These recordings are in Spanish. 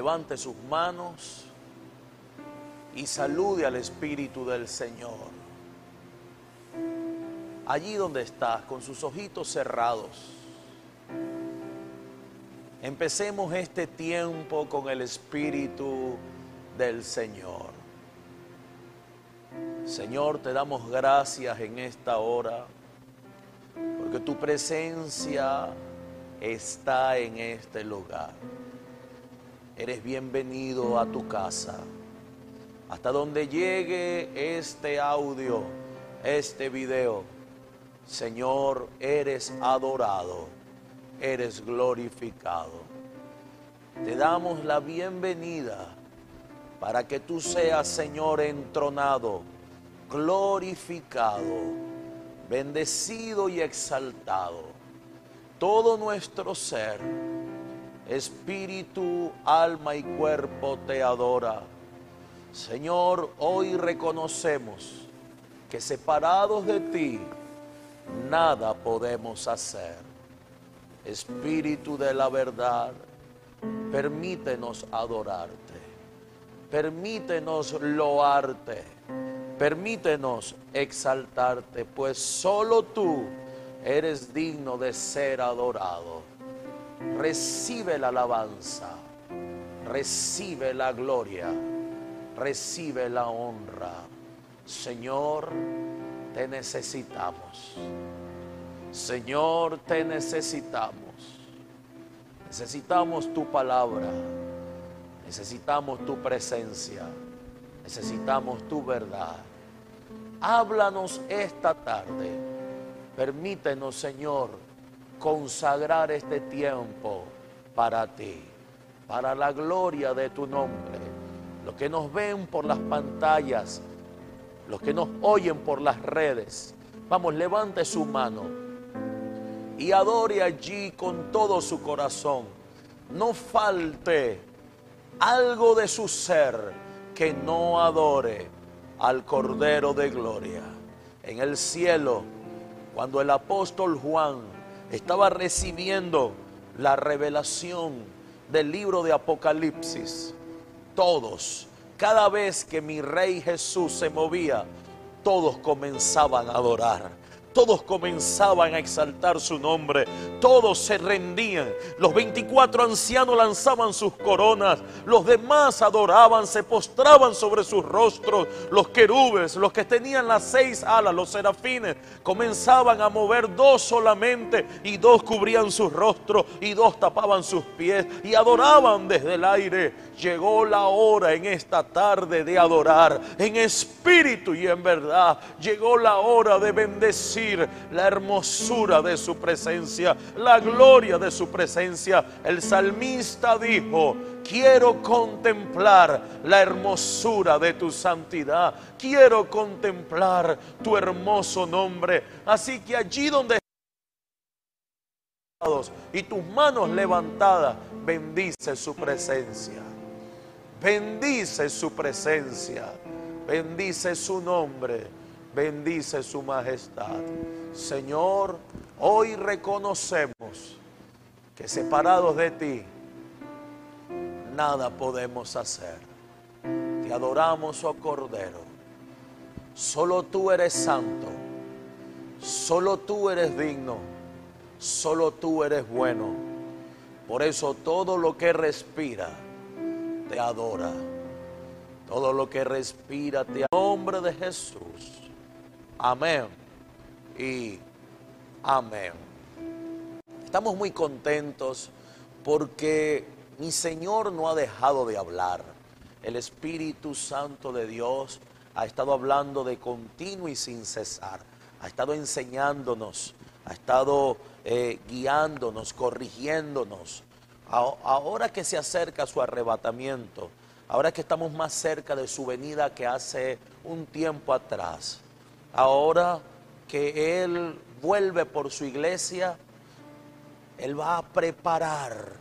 levante sus manos y salude al Espíritu del Señor. Allí donde estás, con sus ojitos cerrados. Empecemos este tiempo con el Espíritu del Señor. Señor, te damos gracias en esta hora, porque tu presencia está en este lugar. Eres bienvenido a tu casa. Hasta donde llegue este audio, este video, Señor, eres adorado, eres glorificado. Te damos la bienvenida para que tú seas, Señor, entronado, glorificado, bendecido y exaltado. Todo nuestro ser, espíritu, alma y cuerpo te adora. Señor, hoy reconocemos que separados de ti, nada podemos hacer. Espíritu de la verdad, permítenos adorarte, permítenos loarte, permítenos exaltarte, pues solo tú eres digno de ser adorado. Recibe la alabanza, recibe la gloria, recibe la honra. Señor, te necesitamos. Señor, te necesitamos. Necesitamos tu palabra. Necesitamos tu presencia. Necesitamos tu verdad. Háblanos esta tarde. Permítenos, Señor, consagrar este tiempo para ti, para la gloria de tu nombre. Los que nos ven por las pantallas, los que nos oyen por las redes, vamos, levante su mano y adore allí con todo su corazón. No falte algo de su ser que no adore al Cordero de Gloria. En el cielo, cuando el apóstol Juan estaba recibiendo la revelación del libro de Apocalipsis, todos cada vez que mi rey Jesús se movía, todos comenzaban a adorar. Todos comenzaban a exaltar su nombre, todos se rendían. Los 24 ancianos lanzaban sus coronas, los demás adoraban, se postraban sobre sus rostros. Los querubes, los que tenían las seis alas, los serafines, comenzaban a mover dos solamente y dos cubrían sus rostros y dos tapaban sus pies y adoraban desde el aire. Llegó la hora en esta tarde de adorar en espíritu y en verdad. Llegó la hora de bendecir la hermosura de su presencia, la gloria de su presencia. El salmista dijo, quiero contemplar la hermosura de tu santidad, quiero contemplar tu hermoso nombre. Así que allí donde y tus manos levantadas, bendice su presencia. Bendice su presencia. Bendice su nombre bendice su majestad. Señor, hoy reconocemos que separados de ti, nada podemos hacer. Te adoramos, oh Cordero. Solo tú eres santo. Solo tú eres digno. Solo tú eres bueno. Por eso todo lo que respira te adora. Todo lo que respira te nombre de Jesús. Amén y amén. Estamos muy contentos porque mi Señor no ha dejado de hablar. El Espíritu Santo de Dios ha estado hablando de continuo y sin cesar. Ha estado enseñándonos, ha estado eh, guiándonos, corrigiéndonos. Ahora que se acerca su arrebatamiento, ahora que estamos más cerca de su venida que hace un tiempo atrás, ahora que Él vuelve por su iglesia, Él va a preparar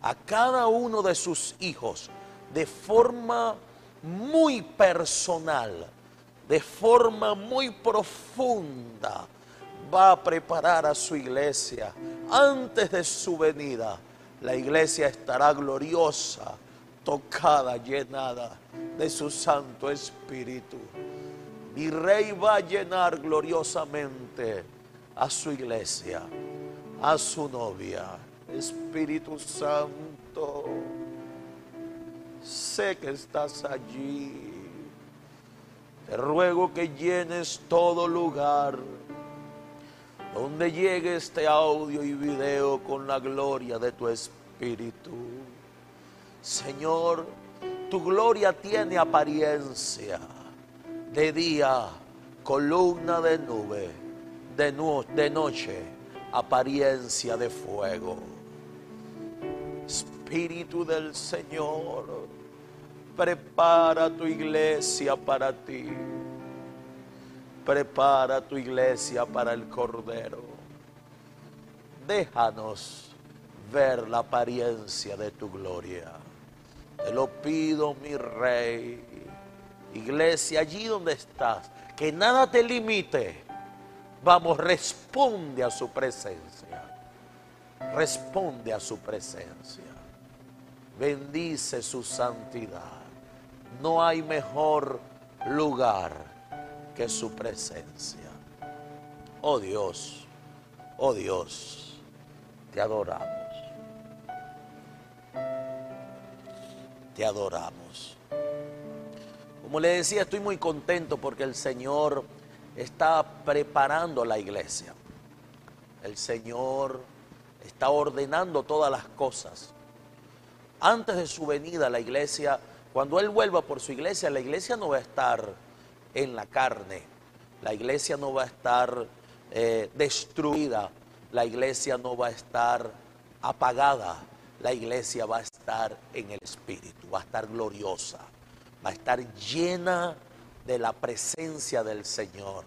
a cada uno de sus hijos de forma muy personal, de forma muy profunda, va a preparar a su iglesia. Antes de su venida, la iglesia estará gloriosa, tocada, llenada de su Santo Espíritu. Mi rey va a llenar gloriosamente a su iglesia, a su novia. Espíritu Santo, sé que estás allí. Te ruego que llenes todo lugar donde llegue este audio y video con la gloria de tu Espíritu. Señor, tu gloria tiene apariencia de día, columna de nube, de, de noche, apariencia de fuego. Espíritu del Señor, prepara tu iglesia para ti. Prepara tu iglesia para el Cordero. Déjanos ver la apariencia de tu gloria. Te lo pido, mi rey. Iglesia, allí donde estás, que nada te limite. Vamos, responde a su presencia. Responde a su presencia. Bendice su santidad. No hay mejor lugar que su presencia. Oh Dios, oh Dios, te adoramos. Te adoramos. Como le decía, estoy muy contento porque el Señor está preparando la iglesia. El Señor está ordenando todas las cosas. Antes de su venida, la iglesia, cuando Él vuelva por su iglesia, la iglesia no va a estar en la carne. La iglesia no va a estar eh, destruida, la iglesia no va a estar apagada, la iglesia va a estar en el Espíritu, va a estar gloriosa, va a estar llena de la presencia del Señor,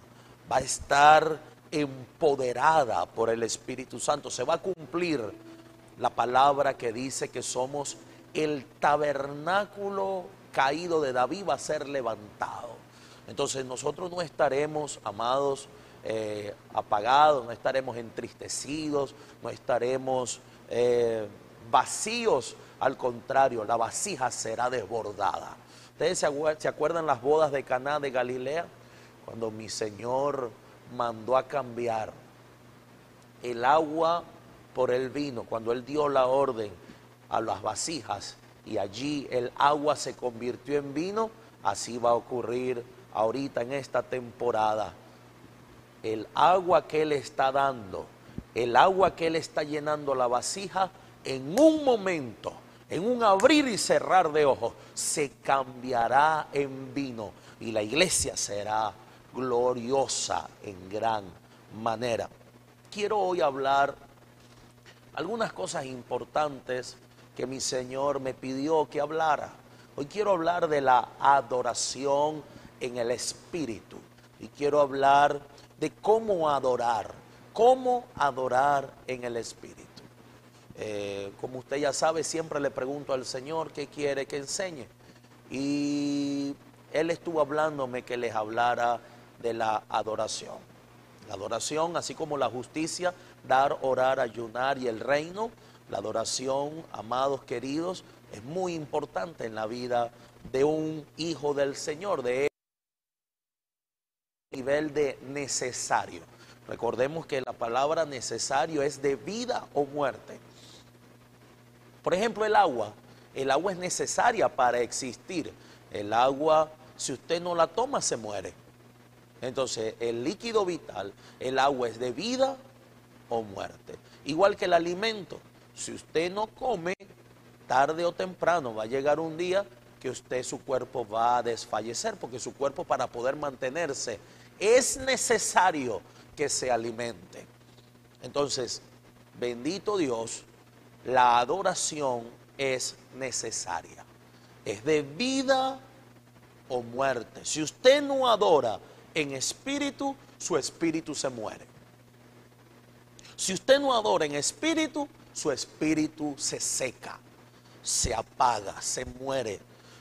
va a estar empoderada por el Espíritu Santo. Se va a cumplir la palabra que dice que somos el tabernáculo caído de David, va a ser levantado. Entonces nosotros no estaremos, amados, eh, apagados, no estaremos entristecidos, no estaremos eh, vacíos. Al contrario, la vasija será desbordada. ¿Ustedes se acuerdan las bodas de Caná de Galilea? Cuando mi Señor mandó a cambiar el agua por el vino, cuando Él dio la orden a las vasijas y allí el agua se convirtió en vino, así va a ocurrir ahorita en esta temporada, el agua que Él está dando, el agua que Él está llenando la vasija, en un momento, en un abrir y cerrar de ojos, se cambiará en vino y la iglesia será gloriosa en gran manera. Quiero hoy hablar algunas cosas importantes que mi Señor me pidió que hablara. Hoy quiero hablar de la adoración en el Espíritu. Y quiero hablar de cómo adorar, cómo adorar en el Espíritu. Eh, como usted ya sabe, siempre le pregunto al Señor qué quiere que enseñe. Y Él estuvo hablándome que les hablara de la adoración. La adoración, así como la justicia, dar, orar, ayunar y el reino, la adoración, amados queridos, es muy importante en la vida de un hijo del Señor, de nivel de necesario. Recordemos que la palabra necesario es de vida o muerte. Por ejemplo, el agua. El agua es necesaria para existir. El agua, si usted no la toma, se muere. Entonces, el líquido vital, el agua es de vida o muerte. Igual que el alimento. Si usted no come, tarde o temprano va a llegar un día que usted, su cuerpo va a desfallecer, porque su cuerpo para poder mantenerse es necesario que se alimente. Entonces, bendito Dios, la adoración es necesaria. Es de vida o muerte. Si usted no adora en espíritu, su espíritu se muere. Si usted no adora en espíritu, su espíritu se seca, se apaga, se muere.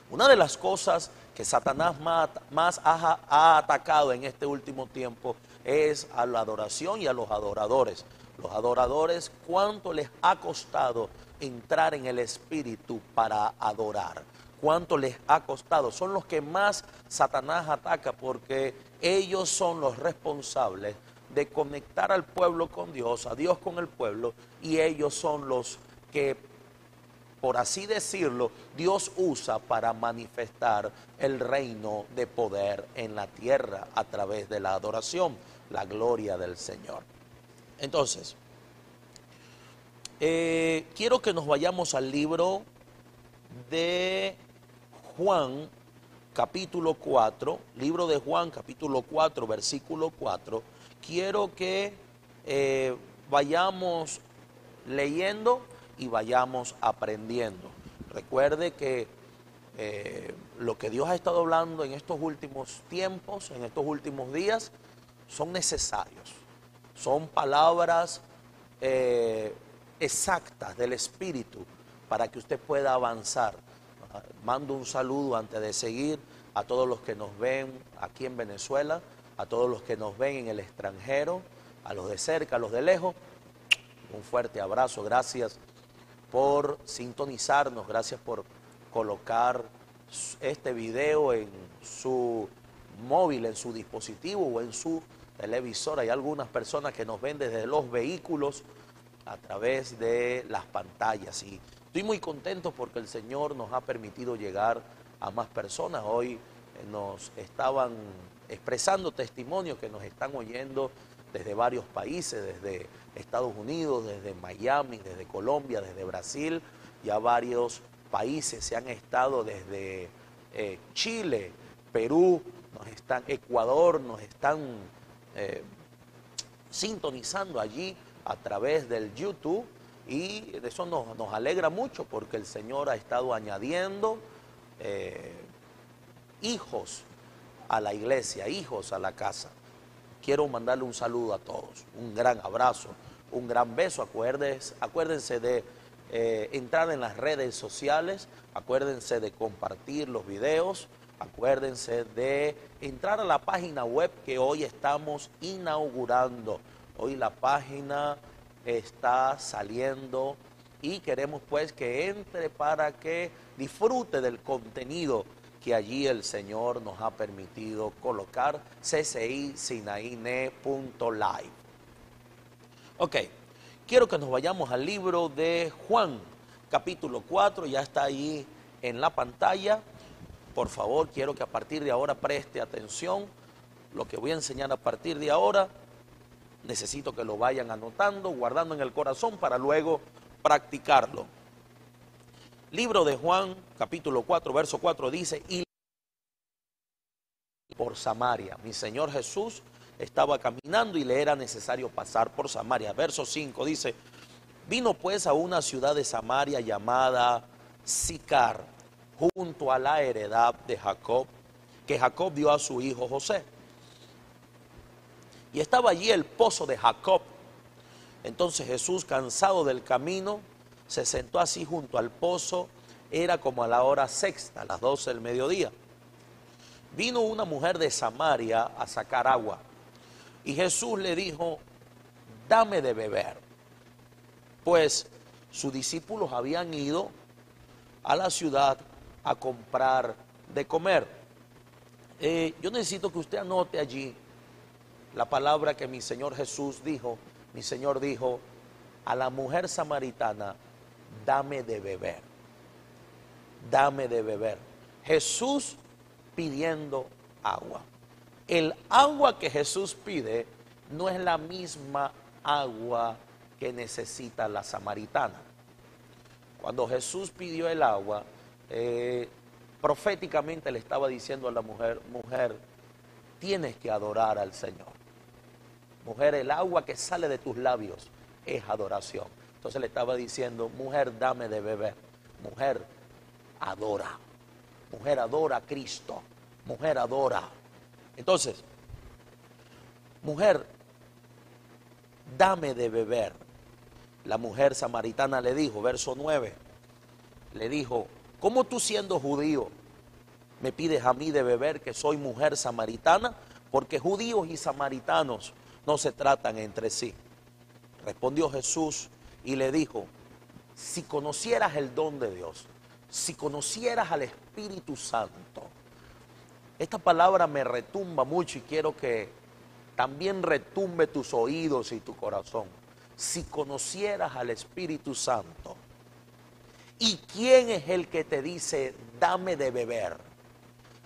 Una de las cosas que Satanás más, ha, atacado en este último tiempo es a la adoración y a los adoradores. Los adoradores, ¿cuánto les ha costado entrar en el espíritu para adorar. ¿Cuánto les ha costado? Son los que más Satanás ataca porque ellos son los responsables de conectar al pueblo con Dios, a Dios con el pueblo, y ellos son los que, por así decirlo, Dios usa para manifestar el reino de poder en la tierra a través de la adoración, la gloria del Señor. Entonces, eh, quiero que nos vayamos al libro de Juan, capítulo 4, libro de Juan, capítulo 4, versículo 4. Quiero que eh, vayamos leyendo y vayamos aprendiendo. Recuerde que eh, lo que Dios ha estado hablando en estos últimos tiempos, en estos últimos días, son necesarios. Son palabras exactas del Espíritu para que usted pueda avanzar. Mando un saludo antes de seguir a todos los que nos ven aquí en Venezuela, a todos los que nos ven en el extranjero, a los de cerca, a los de lejos. Un fuerte abrazo, gracias por sintonizarnos, gracias por colocar este video en su móvil, en su dispositivo o en su televisor. Hay algunas personas que nos ven desde los vehículos a través de las pantallas. Y estoy muy contento porque el Señor nos ha permitido llegar a más personas. Hoy eh, nos estaban expresando testimonios que nos están oyendo desde varios países, desde Estados Unidos, desde Miami, desde Colombia, desde Brasil, ya varios países se han estado desde eh, Chile, Perú, nos están, Ecuador, nos están eh, sintonizando allí a través del YouTube y eso nos, alegra mucho porque el Señor ha estado añadiendo eh, hijos a la iglesia, hijos a la casa. Quiero mandarle un saludo a todos, un gran abrazo, un gran beso. Acuérdense, acuérdense de eh, entrar en las redes sociales, acuérdense de compartir los videos, acuérdense de entrar a la página web que hoy estamos inaugurando Hoy la página está saliendo y queremos pues que entre para que disfrute del contenido que allí el Señor nos ha permitido colocar, ccicinaine.live. Ok, quiero que nos vayamos al libro de Juan, capítulo 4, ya está ahí en la pantalla. Por favor, quiero que a partir de ahora preste atención. Lo que voy a enseñar a partir de ahora necesito que lo vayan anotando, guardando en el corazón para luego practicarlo. Libro de Juan, capítulo 4, verso 4 dice, y por Samaria. Mi Señor Jesús estaba caminando y le era necesario pasar por Samaria. Verso 5 dice, vino pues a una ciudad de Samaria llamada Sicar, junto a la heredad de Jacob, que Jacob dio a su hijo José. Y estaba allí el pozo de Jacob. Entonces Jesús, cansado del camino, se sentó así junto al pozo. Era como a la hora sexta, las doce del mediodía. Vino una mujer de Samaria a sacar agua. Y Jesús le dijo, dame de beber. Pues sus discípulos habían ido a la ciudad a comprar de comer. Eh, yo necesito que usted anote allí la palabra que mi Señor Jesús dijo, mi Señor dijo, a la mujer samaritana, dame de beber, dame de beber. Jesús pidiendo agua. El agua que Jesús pide no es la misma agua que necesita la samaritana. Cuando Jesús pidió el agua, eh, proféticamente le estaba diciendo a la mujer, mujer, tienes que adorar al Señor. Mujer, el agua que sale de tus labios es adoración. Entonces le estaba diciendo, mujer, dame de beber. Mujer, adora. Mujer, adora a Cristo. Mujer, adora. Entonces, mujer, dame de beber. La mujer samaritana le dijo, verso 9, le dijo, ¿cómo tú siendo judío me pides a mí de beber que soy mujer samaritana? Porque judíos y samaritanos no se tratan entre sí. Respondió Jesús y le dijo, si conocieras el don de Dios, si conocieras al Espíritu Santo, esta palabra me retumba mucho y quiero que también retumbe tus oídos y tu corazón. Si conocieras al Espíritu Santo, ¿y quién es el que te dice, dame de beber?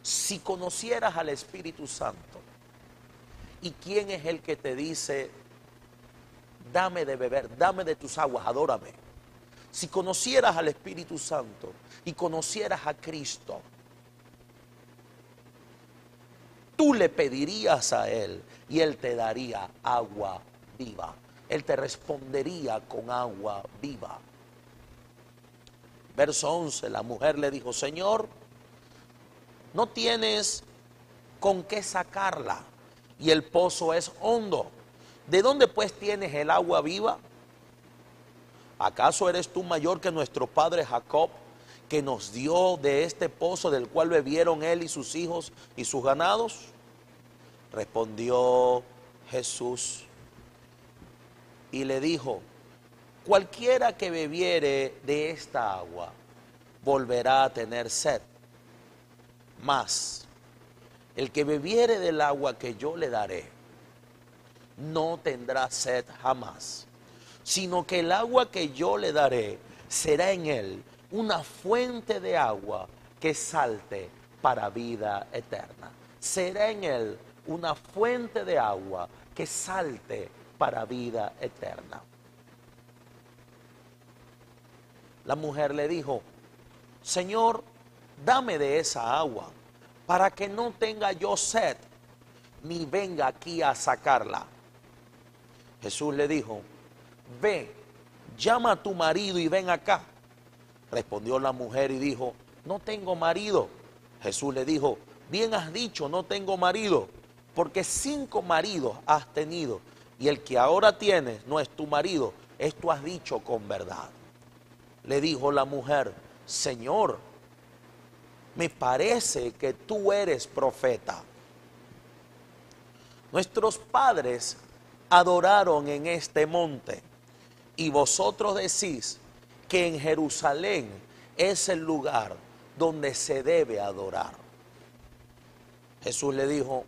Si conocieras al Espíritu Santo, ¿y quién es el que te dice, dame de beber, dame de tus aguas, adórame? Si conocieras al Espíritu Santo y conocieras a Cristo, tú le pedirías a Él y Él te daría agua viva. Él te respondería con agua viva. Verso 11, la mujer le dijo, Señor, no tienes con qué sacarla y el pozo es hondo. ¿De dónde pues tienes el agua viva? ¿Acaso eres tú mayor que nuestro padre Jacob, que nos dio de este pozo del cual bebieron él y sus hijos y sus ganados? Respondió Jesús y le dijo, cualquiera que bebiere de esta agua volverá a tener sed. Mas el que bebiere del agua que yo le daré, no tendrá sed jamás, sino que el agua que yo le daré será en él una fuente de agua que salte para vida eterna. Será en él una fuente de agua que salte para vida eterna. La mujer le dijo, Señor, dame de esa agua para que no tenga yo sed ni venga aquí a sacarla. Jesús le dijo, ve, llama a tu marido y ven acá. Respondió la mujer y dijo, no tengo marido. Jesús le dijo, bien has dicho, no tengo marido porque cinco maridos has tenido y el que ahora tienes no es tu marido, esto has dicho con verdad. Le dijo la mujer, Señor, me parece que tú eres profeta. Nuestros padres adoraron en este monte y vosotros decís que en Jerusalén es el lugar donde se debe adorar. Jesús le dijo,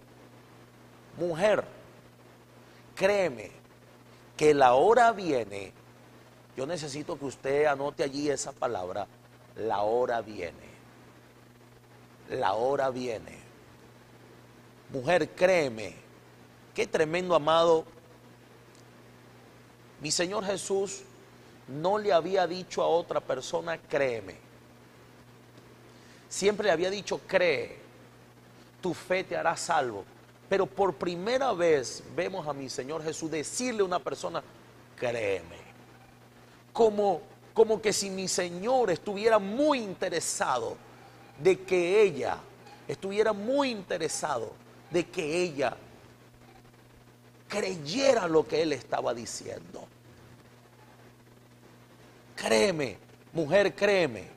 mujer, créeme que la hora viene, yo necesito que usted anote allí esa palabra, la hora viene, la hora viene. Mujer, créeme, qué tremendo amado, mi Señor Jesús no le había dicho a otra persona, créeme. Siempre le había dicho, cree, tu fe te hará salvo. Pero por primera vez vemos a mi Señor Jesús decirle a una persona, créeme. Como, como que si mi Señor estuviera muy interesado de que ella, estuviera muy interesado de que ella creyera lo que él estaba diciendo. Créeme, mujer, créeme,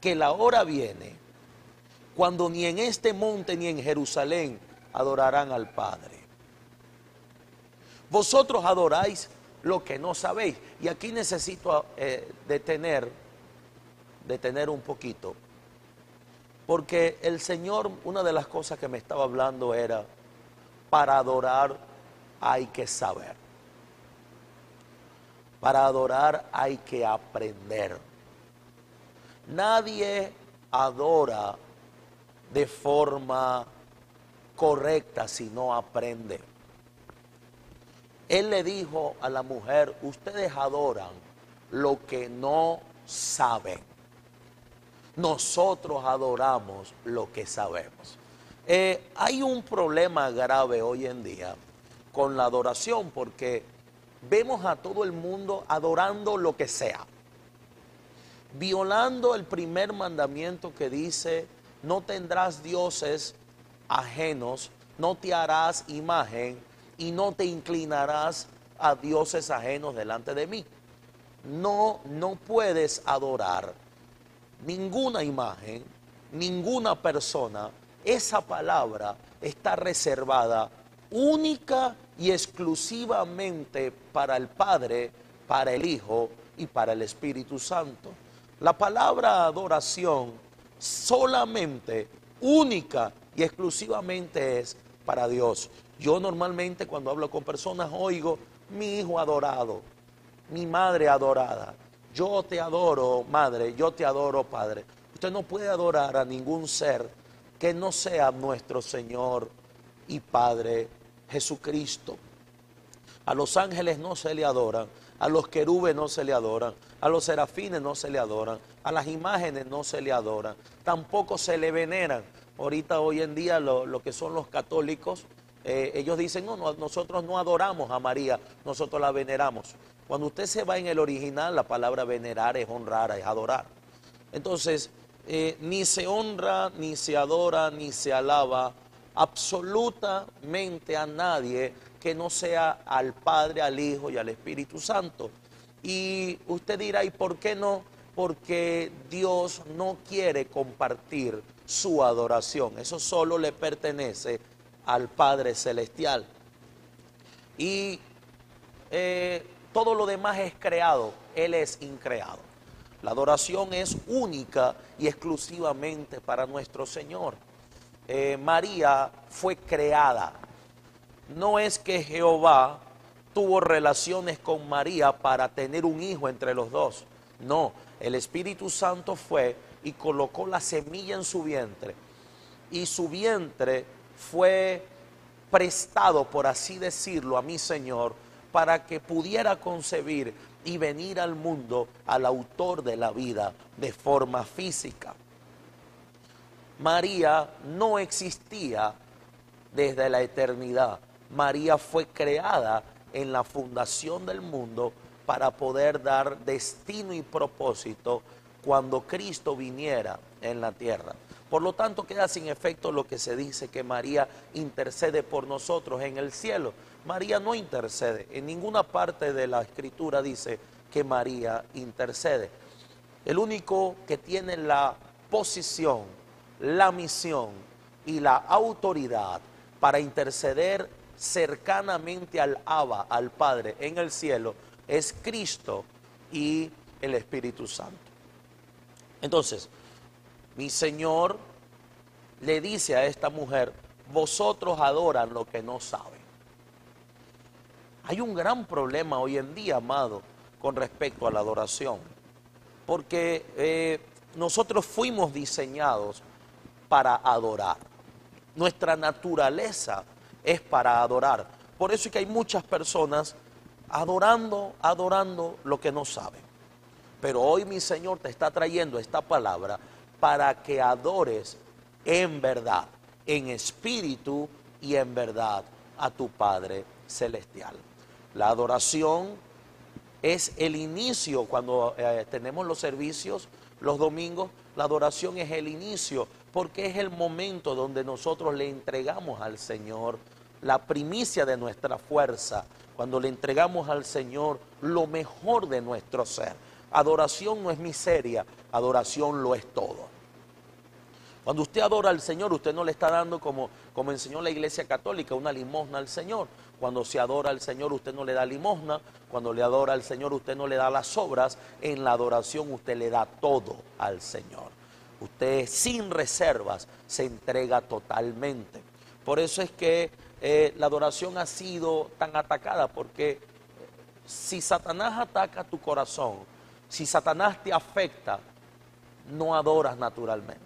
que la hora viene cuando ni en este monte ni en Jerusalén adorarán al Padre. Vosotros adoráis lo que no sabéis. Y aquí necesito eh, detener, detener un poquito. Porque el Señor, una de las cosas que me estaba hablando era, para adorar hay que saber. Para adorar hay que aprender. Nadie adora de forma correcta si no aprende. Él le dijo a la mujer, ustedes adoran lo que no saben. Nosotros adoramos lo que sabemos. Eh, hay un problema grave hoy en día con la adoración porque vemos a todo el mundo adorando lo que sea, violando el primer mandamiento que dice, no tendrás dioses ajenos, no te harás imagen y no te inclinarás a dioses ajenos delante de mí. No, no puedes adorar ninguna imagen, ninguna persona. Esa palabra está reservada única y exclusivamente para el Padre, para el Hijo y para el Espíritu Santo. La palabra adoración solamente, única y exclusivamente es para Dios. Yo normalmente cuando hablo con personas oigo, mi hijo adorado, mi madre adorada, yo te adoro madre, yo te adoro padre. Usted no puede adorar a ningún ser que no sea nuestro Señor y Padre Jesucristo. A los ángeles no se le adoran, a los querubes no se le adoran, a los serafines no se le adoran, a las imágenes no se le adoran, tampoco se le veneran. Ahorita hoy en día lo, que son los católicos, eh, ellos dicen, no, no, nosotros no adoramos a María, nosotros la veneramos. Cuando usted se va en el original, la palabra venerar es honrar, es adorar. Entonces, eh, ni se honra, ni se adora, ni se alaba absolutamente a nadie que no sea al Padre, al Hijo y al Espíritu Santo. Y usted dirá, ¿y por qué no? Porque Dios no quiere compartir su adoración. Eso solo le pertenece al Padre Celestial. Y eh, todo lo demás es creado, Él es increado. La adoración es única y exclusivamente para nuestro Señor. Eh, María fue creada no es que Jehová tuvo relaciones con María para tener un hijo entre los dos. No, el Espíritu Santo fue y colocó la semilla en su vientre. Y su vientre fue prestado, por así decirlo, a mi Señor, para que pudiera concebir y venir al mundo al autor de la vida de forma física. María no existía desde la eternidad. María fue creada en la fundación del mundo para poder dar destino y propósito cuando Cristo viniera en la tierra. Por lo tanto, queda sin efecto lo que se dice que María intercede por nosotros en el cielo. María no intercede. En ninguna parte de la escritura dice que María intercede. El único que tiene la posición, la misión y la autoridad para interceder cercanamente al Abba, al Padre en el cielo, es Cristo y el Espíritu Santo. Entonces, mi Señor le dice a esta mujer, vosotros adoran lo que no saben. Hay un gran problema hoy en día, amado, con respecto a la adoración, porque eh, nosotros fuimos diseñados para adorar. Nuestra naturaleza es para adorar. Por eso es que hay muchas personas adorando, adorando lo que no saben. Pero hoy mi Señor te está trayendo esta palabra para que adores en verdad, en espíritu y en verdad a tu Padre Celestial. La adoración es el inicio cuando eh, tenemos los servicios los domingos. La adoración es el inicio porque es el momento donde nosotros le entregamos al Señor la primicia de nuestra fuerza, cuando le entregamos al Señor lo mejor de nuestro ser. Adoración no es miseria, adoración lo es todo. Cuando usted adora al Señor, usted no le está dando como, como enseñó la iglesia católica, una limosna al Señor. Cuando se adora al Señor, usted no le da limosna. Cuando le adora al Señor, usted no le da las obras. En la adoración, usted le da todo al Señor. Usted sin reservas se entrega totalmente. Por eso es que eh, la adoración ha sido tan atacada porque si Satanás ataca tu corazón, si Satanás te afecta, no adoras naturalmente.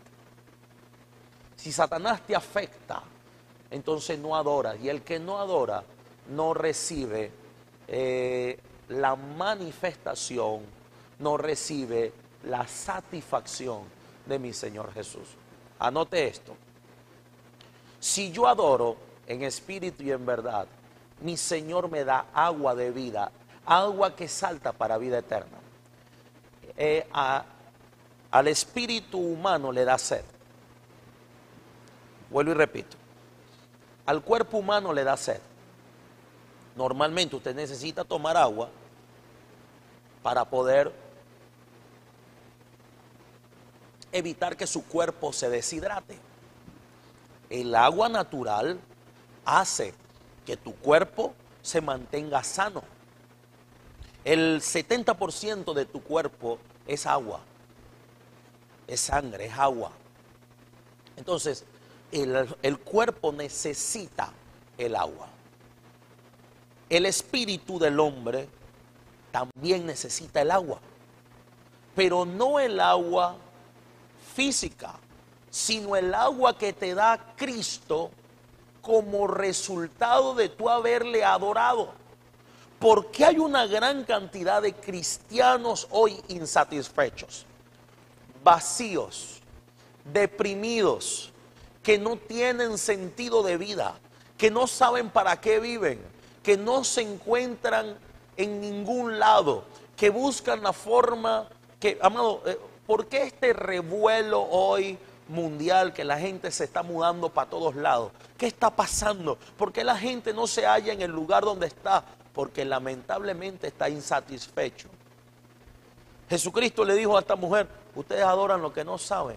Si Satanás te afecta, entonces no adoras. Y el que no adora no recibe eh, la manifestación, no recibe la satisfacción de mi Señor Jesús. Anote esto. Si yo adoro, en espíritu y en verdad, mi Señor me da agua de vida, agua que salta para vida eterna. Eh, al espíritu humano le da sed. Vuelvo y repito. Al cuerpo humano le da sed. Normalmente usted necesita tomar agua para poder evitar que su cuerpo se deshidrate. El agua natural hace que tu cuerpo se mantenga sano. El 70% de tu cuerpo es agua, es sangre, es agua. Entonces, el, el cuerpo necesita el agua. El espíritu del hombre también necesita el agua, pero no el agua física, sino el agua que te da Cristo como resultado de tu haberle adorado. Porque hay una gran cantidad de cristianos hoy insatisfechos, vacíos, deprimidos, que no tienen sentido de vida, que no saben para qué viven, que no se encuentran en ningún lado, que buscan la forma que, amado, eh, ¿por qué este revuelo hoy mundial que la gente se está mudando para todos lados? ¿Qué está pasando? ¿Por qué la gente no se halla en el lugar donde está? Porque lamentablemente está insatisfecho. Jesucristo le dijo a esta mujer, ustedes adoran lo que no saben.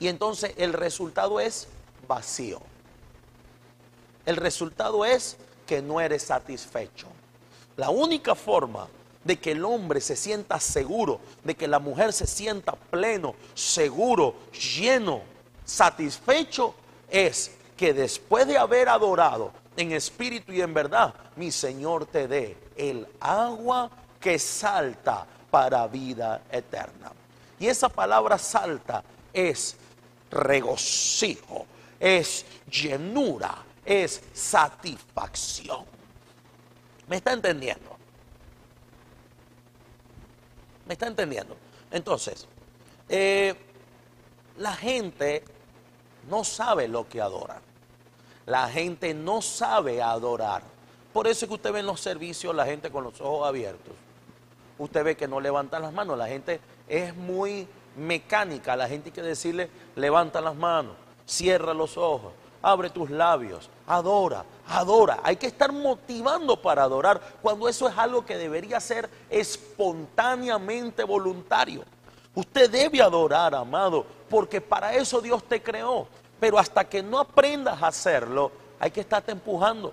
Y entonces el resultado es vacío. El resultado es que no eres satisfecho. La única forma de que el hombre se sienta seguro, de que la mujer se sienta pleno, seguro, lleno, satisfecho, es que después de haber adorado en espíritu y en verdad, mi Señor te dé el agua que salta para vida eterna. Y esa palabra salta es regocijo, es llenura, es satisfacción. ¿Me está entendiendo? ¿Me está entendiendo? Entonces, eh, la gente no sabe lo que adora. La gente no sabe adorar. Por eso es que usted ve en los servicios la gente con los ojos abiertos. Usted ve que no levantan las manos. La gente es muy mecánica. La gente hay que decirle, levanta las manos, cierra los ojos, abre tus labios, adora, adora. Hay que estar motivando para adorar cuando eso es algo que debería ser espontáneamente voluntario. Usted debe adorar, amado, porque para eso Dios te creó. Pero hasta que no aprendas a hacerlo, hay que estarte empujando.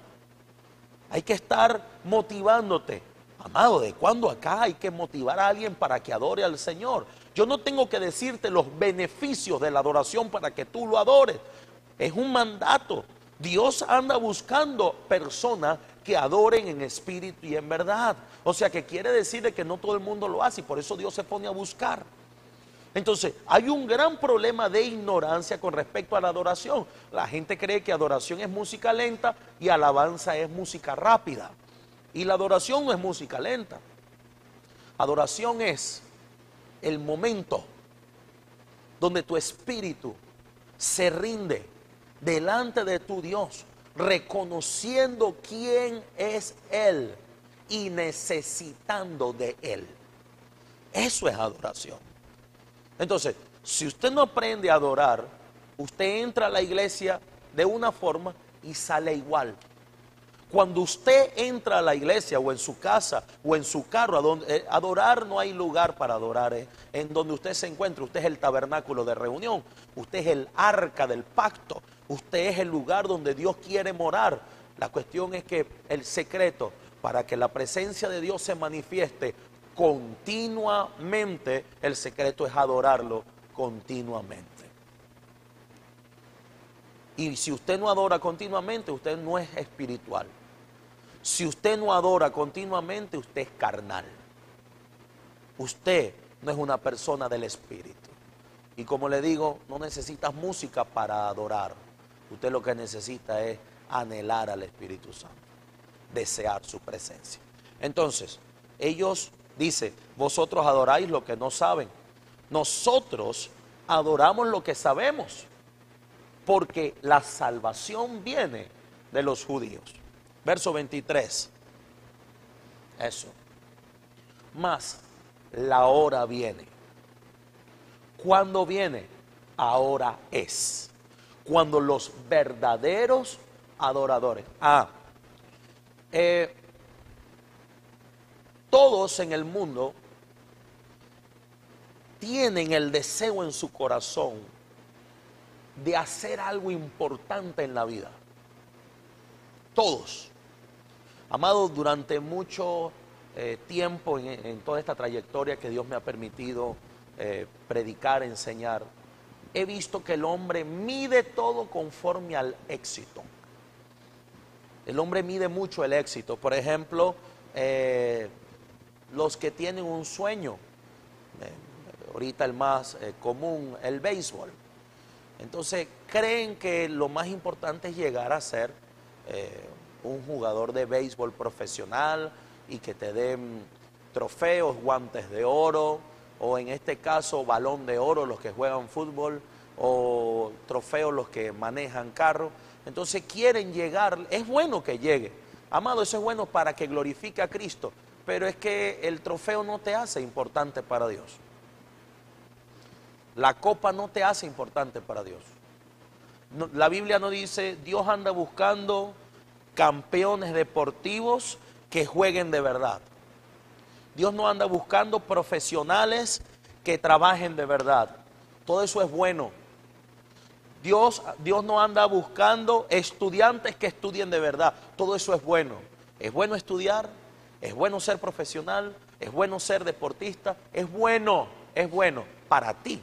Hay que estar motivándote. Amado, ¿de cuándo acá hay que motivar a alguien para que adore al Señor? Yo no tengo que decirte los beneficios de la adoración para que tú lo adores. Es un mandato. Dios anda buscando personas que adoren en espíritu y en verdad. O sea que quiere decir que no todo el mundo lo hace y por eso Dios se pone a buscar. Entonces, hay un gran problema de ignorancia con respecto a la adoración. La gente cree que adoración es música lenta y alabanza es música rápida. Y la adoración no es música lenta. Adoración es el momento donde tu espíritu se rinde delante de tu Dios, reconociendo quién es Él y necesitando de Él. Eso es adoración. Entonces, si usted no aprende a adorar, usted entra a la iglesia de una forma y sale igual. Cuando usted entra a la iglesia o en su casa o en su carro, a eh, adorar no hay lugar para adorar. Eh. En donde usted se encuentra, usted es el tabernáculo de reunión, usted es el arca del pacto, Usted es el lugar donde Dios quiere morar. La cuestión es que el secreto para que la presencia de Dios se manifieste continuamente, el secreto es adorarlo continuamente. Y si usted no adora continuamente, usted no es espiritual. Si usted no adora continuamente, usted es carnal. Usted no es una persona del espíritu. Y como le digo, no necesitas música para adorar. Usted lo que necesita es anhelar al Espíritu Santo, desear su presencia. Entonces, ellos dicen, vosotros adoráis lo que no saben. Nosotros adoramos lo que sabemos, porque la salvación viene de los judíos. Verso 23. Eso. Más la hora viene. ¿Cuándo viene? Ahora es cuando los verdaderos adoradores. Ah, eh, todos en el mundo tienen el deseo en su corazón de hacer algo importante en la vida. Todos. Amado, durante mucho eh, tiempo en, toda esta trayectoria que Dios me ha permitido eh, predicar, enseñar, he visto que el hombre mide todo conforme al éxito. El hombre mide mucho el éxito. Por ejemplo, eh, los que tienen un sueño, ahorita el más común, el béisbol. Entonces creen que lo más importante es llegar a ser un jugador de béisbol profesional y que te den trofeos, guantes de oro, o en este caso balón de oro los que juegan fútbol, o trofeos los que manejan carro. Entonces quieren llegar, es bueno que llegue. Amado, eso es bueno para que glorifique a Cristo, pero es que el trofeo no te hace importante para Dios. La copa no te hace importante para Dios. la Biblia no dice, Dios anda buscando campeones deportivos que jueguen de verdad. Dios no anda buscando profesionales que trabajen de verdad. Todo eso es bueno. Dios, Dios no anda buscando estudiantes que estudien de verdad. Todo eso es bueno. Es bueno estudiar, es bueno ser profesional, es bueno ser deportista, es bueno, es bueno para ti,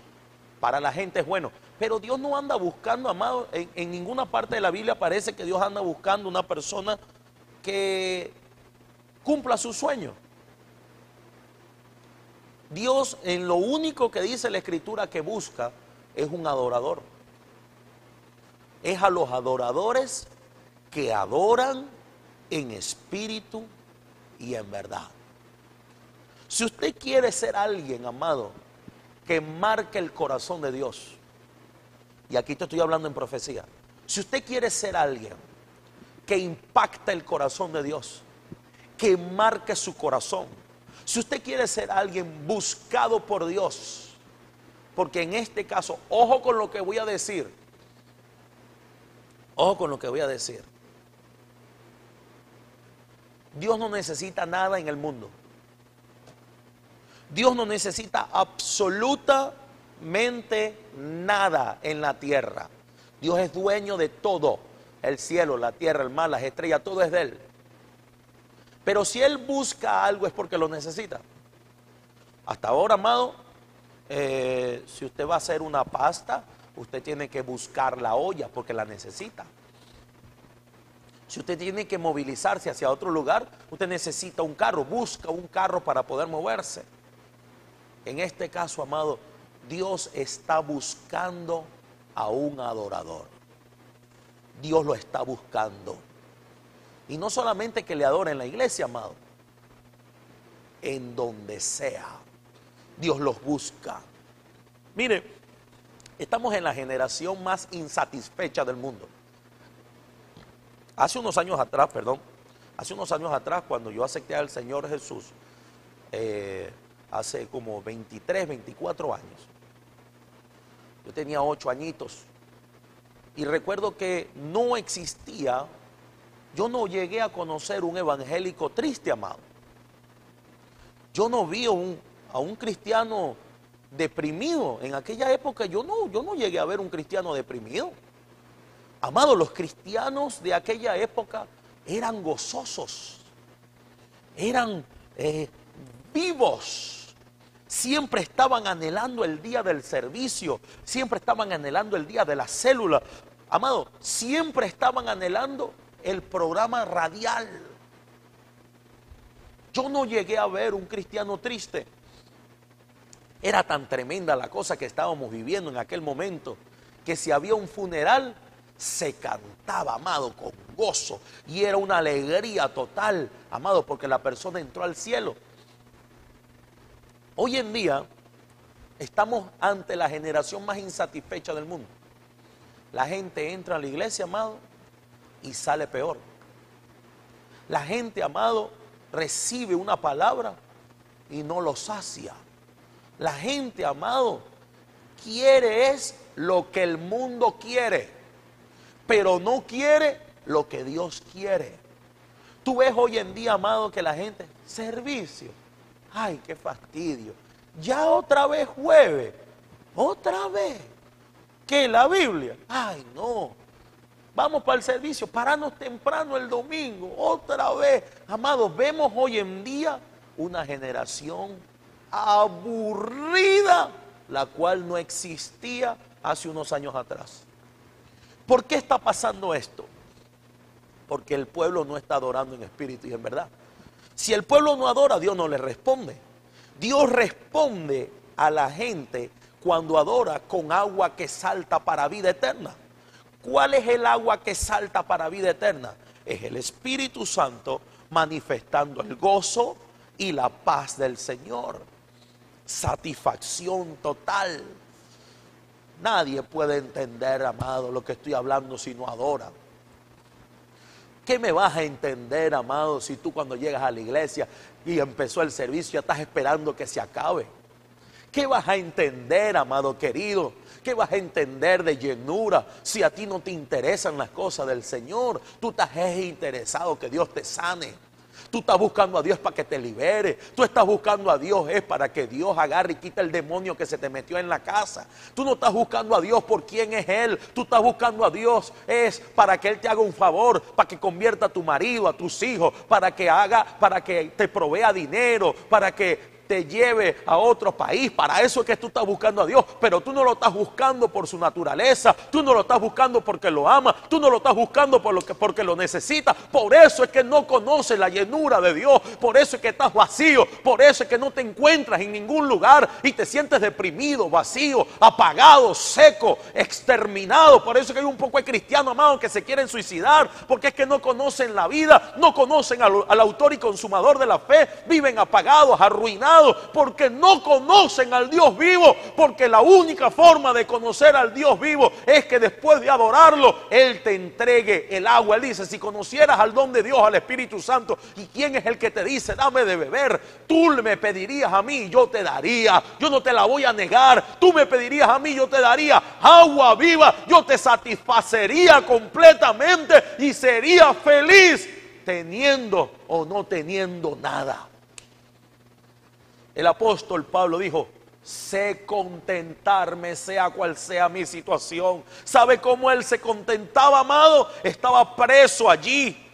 para la gente es bueno. Pero Dios no anda buscando, amado, en, ninguna parte de la Biblia parece que Dios anda buscando una persona que cumpla su sueño. Dios en lo único que dice la escritura que busca es un adorador. Es a los adoradores que adoran en espíritu y en verdad. Si usted quiere ser alguien, amado, que marque el corazón de Dios, y aquí te estoy hablando en profecía, si usted quiere ser alguien que impacta el corazón de Dios, que marque su corazón, si usted quiere ser alguien buscado por Dios, porque en este caso, ojo con lo que voy a decir, ojo con lo que voy a decir. Dios no necesita nada en el mundo. Dios no necesita absoluta nada en la tierra. Dios es dueño de todo. El cielo, la tierra, el mar, las estrellas, todo es de Él. Pero si Él busca algo es porque lo necesita. Hasta ahora, amado, eh, si usted va a hacer una pasta, usted tiene que buscar la olla porque la necesita. Si usted tiene que movilizarse hacia otro lugar, usted necesita un carro, busca un carro para poder moverse. En este caso, amado, Dios está buscando a un adorador. Dios lo está buscando. Y no solamente que le adoren en la iglesia, amado. En donde sea. Dios los busca. Mire, estamos en la generación más insatisfecha del mundo. Hace unos años atrás, perdón, hace unos años atrás, cuando yo acepté al Señor Jesús, eh, hace como 23, 24 años, yo tenía ocho añitos. Y recuerdo que no existía, yo no llegué a conocer un evangélico triste, amado. Yo no vi a un, a un cristiano deprimido. En aquella época yo no, yo no llegué a ver un cristiano deprimido. Amado, los cristianos de aquella época eran gozosos, eran eh, vivos siempre estaban anhelando el día del servicio, siempre estaban anhelando el día de la célula. Amado, siempre estaban anhelando el programa radial. Yo no llegué a ver un cristiano triste. Era tan tremenda la cosa que estábamos viviendo en aquel momento, que si había un funeral, se cantaba, amado, con gozo. Y era una alegría total, amado, porque la persona entró al cielo. Hoy en día estamos ante la generación más insatisfecha del mundo. La gente entra a la iglesia, amado, y sale peor. La gente, amado, recibe una palabra y no lo sacia. La gente, amado, quiere es lo que el mundo quiere, pero no quiere lo que Dios quiere. Tú ves hoy en día, amado, que la gente, servicio, Ay, qué fastidio. Ya otra vez jueves. Otra vez. ¿Qué? La Biblia. Ay, no. Vamos para el servicio, paranos temprano el domingo, otra vez. Amados, vemos hoy en día una generación aburrida, la cual no existía hace unos años atrás. ¿Por qué está pasando esto? Porque el pueblo no está adorando en espíritu y en verdad. Si el pueblo no adora, Dios no le responde. Dios responde a la gente cuando adora con agua que salta para vida eterna. ¿Cuál es el agua que salta para vida eterna? Es el Espíritu Santo manifestando el gozo y la paz del Señor. Satisfacción total. Nadie puede entender, amado, lo que estoy hablando si no adora. ¿Qué me vas a entender, amado, si tú cuando llegas a la iglesia y empezó el servicio ya estás esperando que se acabe? ¿Qué vas a entender, amado querido? ¿Qué vas a entender de llenura si a ti no te interesan las cosas del Señor? Tú estás interesado que Dios te sane. Tú estás buscando a Dios para que te libere. Tú estás buscando a Dios es para que Dios agarre y quite el demonio que se te metió en la casa. Tú no estás buscando a Dios por quién es Él. Tú estás buscando a Dios es para que Él te haga un favor, para que convierta a tu marido, a tus hijos, para que haga, para que te provea dinero, para que te lleve a otro país. Para eso es que tú estás buscando a Dios. Pero tú no lo estás buscando por su naturaleza. Tú no lo estás buscando porque lo ama. Tú no lo estás buscando por lo que, porque lo necesita. Por eso es que no conoces la llenura de Dios. Por eso es que estás vacío. Por eso es que no te encuentras en ningún lugar y te sientes deprimido, vacío, apagado, seco, exterminado. Por eso es que hay un poco de cristianos, amados, que se quieren suicidar. Porque es que no conocen la vida, no conocen al, al autor y consumador de la fe. Viven apagados, arruinados porque no conocen al Dios vivo, porque la única forma de conocer al Dios vivo es que después de adorarlo, Él te entregue el agua. Él dice, si conocieras al don de Dios, al Espíritu Santo, ¿y quién es el que te dice, dame de beber? Tú me pedirías a mí, yo te daría, yo no te la voy a negar, tú me pedirías a mí, yo te daría agua viva, yo te satisfacería completamente y sería feliz teniendo o no teniendo nada. El apóstol Pablo dijo, sé contentarme sea cual sea mi situación. ¿Sabe cómo él se contentaba, amado? Estaba preso allí.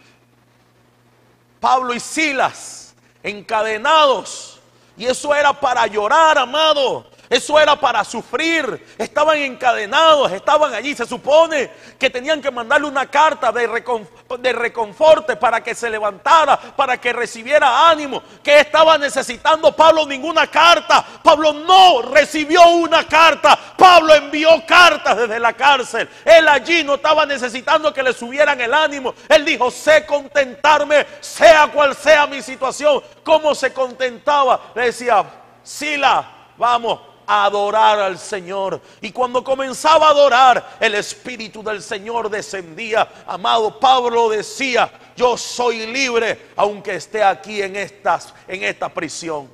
Pablo y Silas encadenados. Y eso era para llorar, amado. Eso era para sufrir. Estaban encadenados, estaban allí. Se supone que tenían que mandarle una carta de, reconforte para que se levantara, para que recibiera ánimo. Que estaba necesitando Pablo ninguna carta. Pablo no recibió una carta. Pablo envió cartas desde la cárcel. Él allí no estaba necesitando que le subieran el ánimo. Él dijo, sé contentarme, sea cual sea mi situación. ¿Cómo se contentaba? Le decía, Sila, vamos, adorar al Señor. Y cuando comenzaba a adorar, el Espíritu del Señor descendía. Amado Pablo decía, yo soy libre aunque esté aquí en, en esta prisión.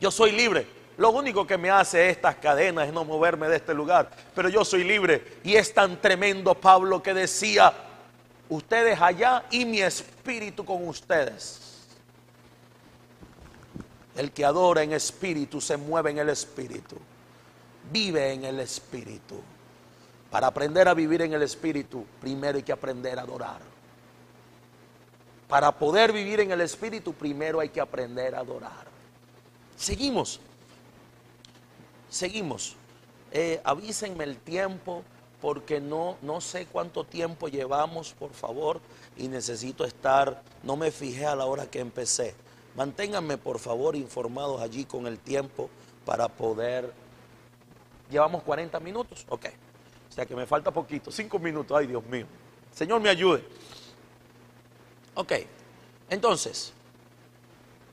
Yo soy libre. Lo único que me hace estas cadenas es no moverme de este lugar. Pero yo soy libre. Y es tan tremendo Pablo que decía, ustedes allá y mi espíritu con ustedes. El que adora en espíritu se mueve en el espíritu. Vive en el espíritu. Para aprender a vivir en el espíritu, primero hay que aprender a adorar. Para poder vivir en el espíritu, primero hay que aprender a adorar. Seguimos. Seguimos. Eh, avísenme el tiempo porque no, no sé cuánto tiempo llevamos, por favor, y necesito estar, no me fijé a la hora que empecé. Manténganme por favor informados allí con el tiempo para poder... Llevamos 40 minutos, ok. O sea que me falta poquito, 5 minutos, ay Dios mío. Señor me ayude. Ok, entonces,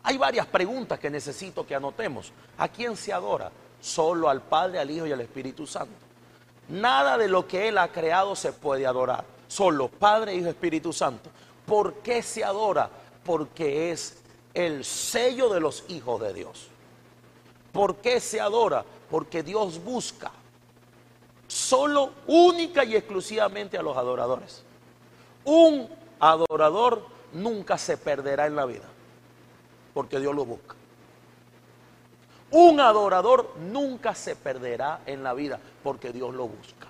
hay varias preguntas que necesito que anotemos. ¿A quién se adora? Solo al Padre, al Hijo y al Espíritu Santo. Nada de lo que Él ha creado se puede adorar. Solo Padre, Hijo Espíritu Santo. ¿Por qué se adora? Porque es el sello de los hijos de Dios. ¿Por qué se adora? Porque Dios busca solo, única y exclusivamente a los adoradores. Un adorador nunca se perderá en la vida, porque Dios lo busca. Un adorador nunca se perderá en la vida, porque Dios lo busca.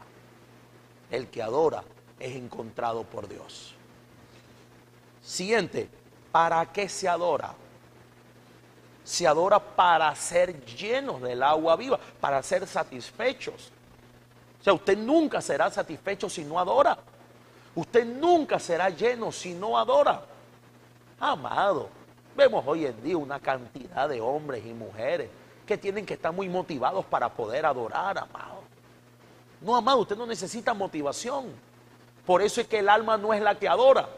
El que adora es encontrado por Dios. Siguiente, ¿para qué se adora? Se adora para ser llenos del agua viva, para ser satisfechos. O sea, usted nunca será satisfecho si no adora. Usted nunca será lleno si no adora. Amado, vemos hoy en día una cantidad de hombres y mujeres que tienen que estar muy motivados para poder adorar, amado. No, amado, usted no necesita motivación. Por eso es que el alma no es la que adora.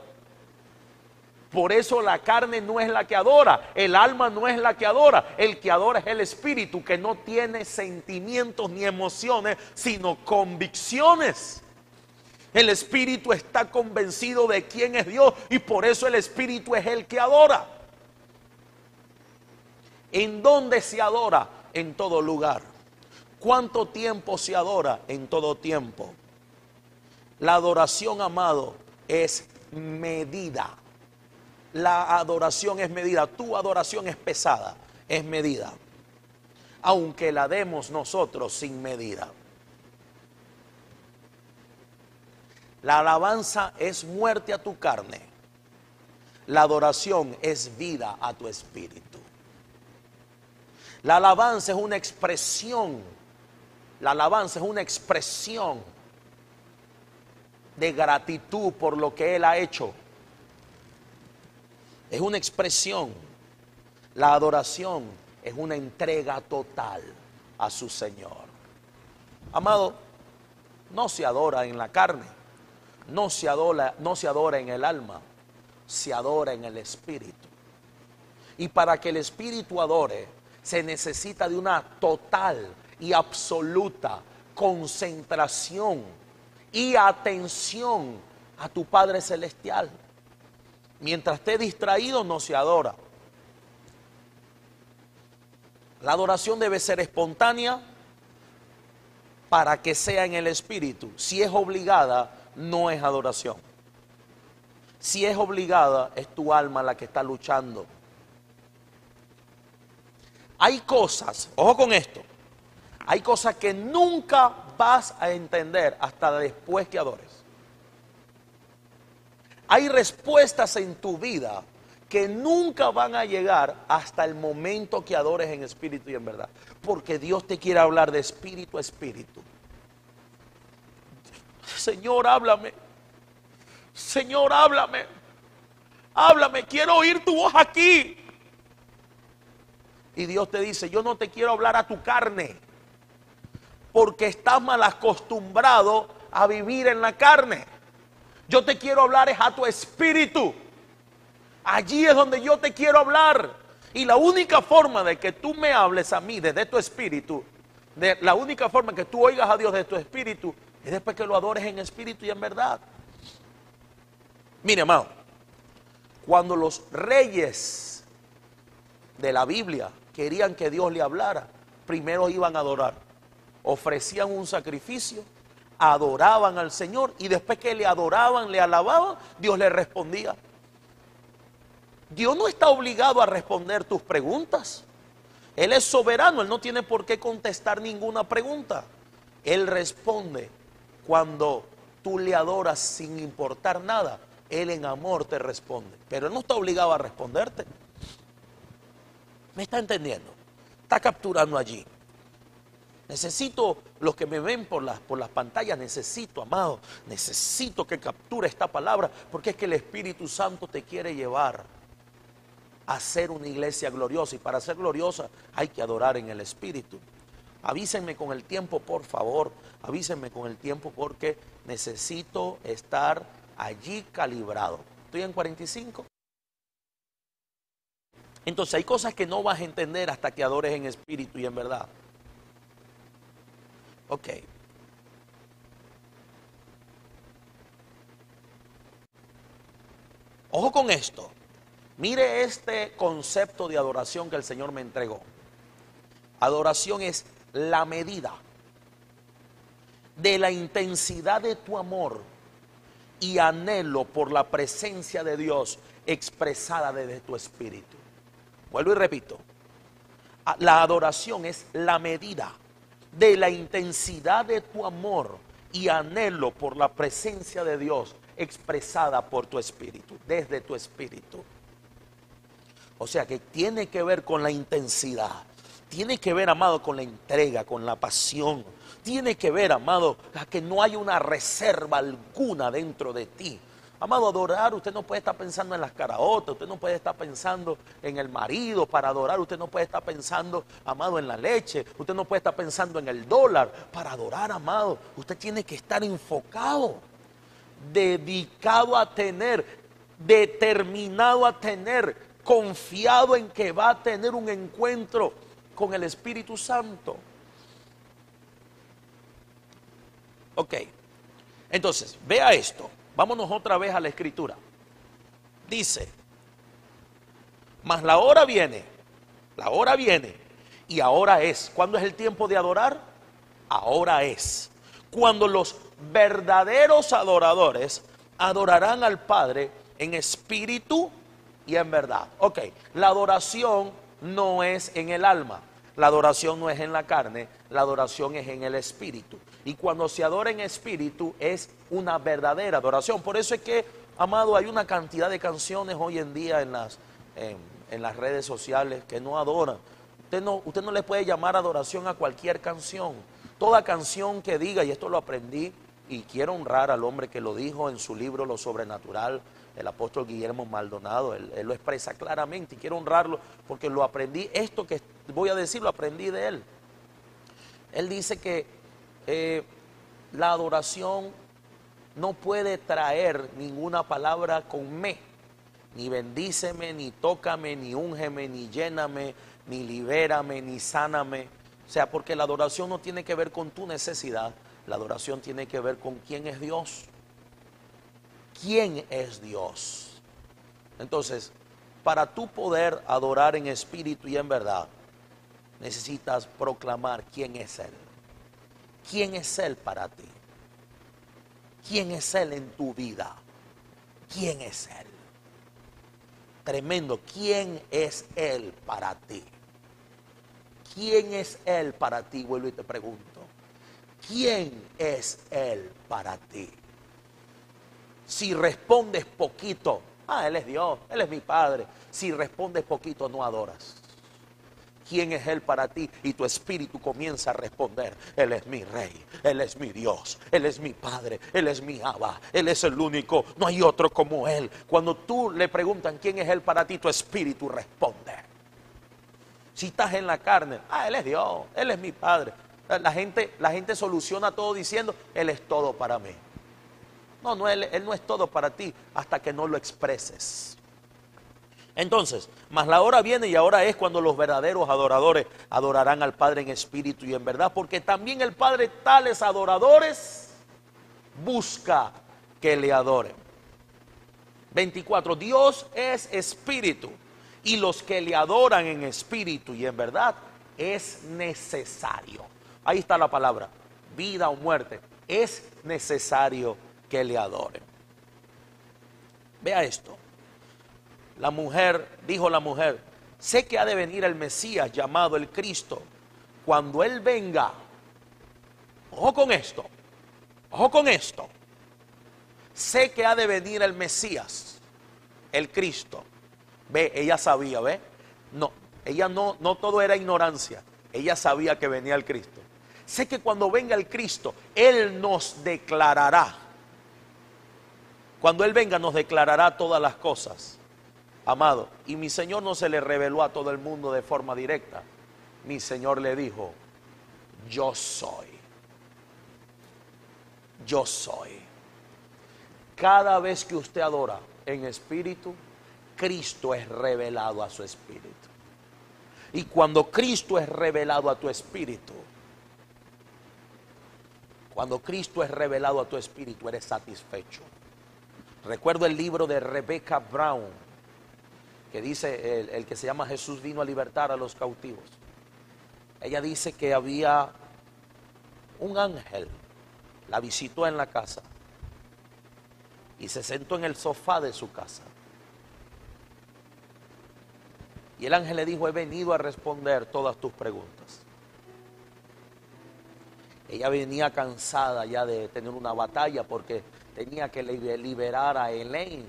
Por eso la carne no es la que adora, el alma no es la que adora, el que adora es el espíritu que no tiene sentimientos ni emociones, sino convicciones. El espíritu está convencido de quién es Dios y por eso el espíritu es el que adora. ¿En dónde se adora? En todo lugar. ¿Cuánto tiempo se adora? En todo tiempo. La adoración, amado, es medida. La adoración es medida. Tu adoración es pesada, es medida. Aunque la demos nosotros sin medida. La alabanza es muerte a tu carne. La adoración es vida a tu espíritu. La alabanza es una expresión. La alabanza es una expresión de gratitud por lo que Él ha hecho. Es una expresión. La adoración es una entrega total a su Señor. Amado, no se adora en la carne, no se adora, no se adora en el alma, se adora en el espíritu. Y para que el espíritu adore, se necesita de una total y absoluta concentración y atención a tu Padre Celestial. Mientras esté distraído no se adora. La adoración debe ser espontánea para que sea en el Espíritu. Si es obligada, no es adoración. Si es obligada, es tu alma la que está luchando. Hay cosas, ojo con esto, hay cosas que nunca vas a entender hasta después que adores. Hay respuestas en tu vida que nunca van a llegar hasta el momento que adores en espíritu y en verdad. Porque Dios te quiere hablar de espíritu a espíritu. Señor, háblame. Señor, háblame. Háblame, quiero oír tu voz aquí. Y Dios te dice, yo no te quiero hablar a tu carne, porque estás mal acostumbrado a vivir en la carne. Yo te quiero hablar es a tu espíritu. Allí es donde yo te quiero hablar. Y la única forma de que tú me hables a mí desde tu espíritu, de, la única forma que tú oigas a Dios de tu espíritu, es después que lo adores en espíritu y en verdad. Mire, amado, cuando los reyes de la Biblia querían que Dios le hablara, primero iban a adorar. Ofrecían un sacrificio, adoraban al Señor y después que le adoraban, le alababan, Dios le respondía. Dios no está obligado a responder tus preguntas. Él es soberano, Él no tiene por qué contestar ninguna pregunta. Él responde cuando tú le adoras sin importar nada. Él en amor te responde, pero Él no está obligado a responderte. ¿Me está entendiendo? Está capturando allí. Necesito, los que me ven por las, por las pantallas, necesito, amado, necesito que capture esta palabra, porque es que el Espíritu Santo te quiere llevar a ser una iglesia gloriosa. Y para ser gloriosa hay que adorar en el Espíritu. Avísenme con el tiempo, por favor. Avísenme con el tiempo porque necesito estar allí calibrado. Estoy en 45. Entonces hay cosas que no vas a entender hasta que adores en espíritu y en verdad. Ok. Ojo con esto. Mire este concepto de adoración que el Señor me entregó. Adoración es la medida de la intensidad de tu amor y anhelo por la presencia de Dios expresada desde tu espíritu. Vuelvo y repito. La adoración es la medida de la intensidad de tu amor y anhelo por la presencia de Dios expresada por tu espíritu, desde tu espíritu. O sea que tiene que ver con la intensidad, tiene que ver, amado, con la entrega, con la pasión. Tiene que ver, amado, a que no hay una reserva alguna dentro de ti. Amado, adorar, usted no puede estar pensando en las caraotas, usted no puede estar pensando en el marido para adorar, usted no puede estar pensando, amado, en la leche, usted no puede estar pensando en el dólar para adorar, amado. Usted tiene que estar enfocado, dedicado a tener, determinado a tener, confiado en que va a tener un encuentro con el Espíritu Santo. Ok, entonces, vea esto. Vámonos otra vez a la escritura. Dice, mas la hora viene, la hora viene y ahora es. ¿Cuándo es el tiempo de adorar? Ahora es. Cuando los verdaderos adoradores adorarán al Padre en espíritu y en verdad. Ok, la adoración no es en el alma, la adoración no es en la carne, la adoración es en el espíritu. Y cuando se adora en espíritu es una verdadera adoración. Por eso es que, amado, hay una cantidad de canciones hoy en día en las, en, las redes sociales que no adoran. Usted no, usted no le puede llamar adoración a cualquier canción. Toda canción que diga, y esto lo aprendí, y quiero honrar al hombre que lo dijo en su libro Lo Sobrenatural, el apóstol Guillermo Maldonado, él, lo expresa claramente y quiero honrarlo porque lo aprendí, esto que voy a decir lo aprendí de él. Él dice que eh, la adoración no puede traer ninguna palabra con me, ni bendíceme, ni tócame, ni úngeme, ni lléname, ni libérame, ni sáname. O sea, porque la adoración no tiene que ver con tu necesidad, la adoración tiene que ver con quién es Dios. ¿Quién es Dios? Entonces, para tú poder adorar en espíritu y en verdad, necesitas proclamar quién es Él. ¿Quién es Él para ti? ¿Quién es Él en tu vida? ¿Quién es Él? Tremendo. ¿Quién es Él para ti? ¿Quién es Él para ti? Vuelvo y te pregunto. ¿Quién es Él para ti? Si respondes poquito, ah, Él es Dios, Él es mi Padre. Si respondes poquito, no adoras quién es Él para ti y tu espíritu comienza a responder, Él es mi rey, Él es mi Dios, Él es mi Padre, Él es mi Abba, Él es el único, no hay otro como Él. Cuando tú le preguntan quién es Él para ti, tu espíritu responde. Si estás en la carne, ah, Él es Dios, Él es mi Padre. La gente, la gente soluciona todo diciendo, Él es todo para mí. No, no él no es todo para ti hasta que no lo expreses. Entonces, mas la hora viene y ahora es cuando los verdaderos adoradores adorarán al Padre en espíritu y en verdad, porque también el Padre tales adoradores busca que le adoren. 24. Dios es espíritu y los que le adoran en espíritu y en verdad es necesario. Ahí está la palabra, vida o muerte. Es necesario que le adoren. Vea esto. La mujer, dijo la mujer, sé que ha de venir el Mesías llamado el Cristo. Cuando Él venga, ojo con esto, ojo con esto, sé que ha de venir el Mesías, el Cristo. Ve, ella sabía, ve. No, ella no, no todo era ignorancia. Ella sabía que venía el Cristo. Sé que cuando venga el Cristo, Él nos declarará. Cuando Él venga, nos declarará todas las cosas. Amado, y mi Señor no se le reveló a todo el mundo de forma directa. Mi Señor le dijo, yo soy. Yo soy. Cada vez que usted adora en espíritu, Cristo es revelado a su espíritu. Y cuando Cristo es revelado a tu espíritu, cuando Cristo es revelado a tu espíritu, eres satisfecho. Recuerdo el libro de Rebecca Brown, que dice el, que se llama Jesús vino a libertar a los cautivos. Ella dice que había un ángel, la visitó en la casa y se sentó en el sofá de su casa. Y el ángel le dijo, he venido a responder todas tus preguntas. Ella venía cansada ya de tener una batalla porque tenía que liberar a Elaine,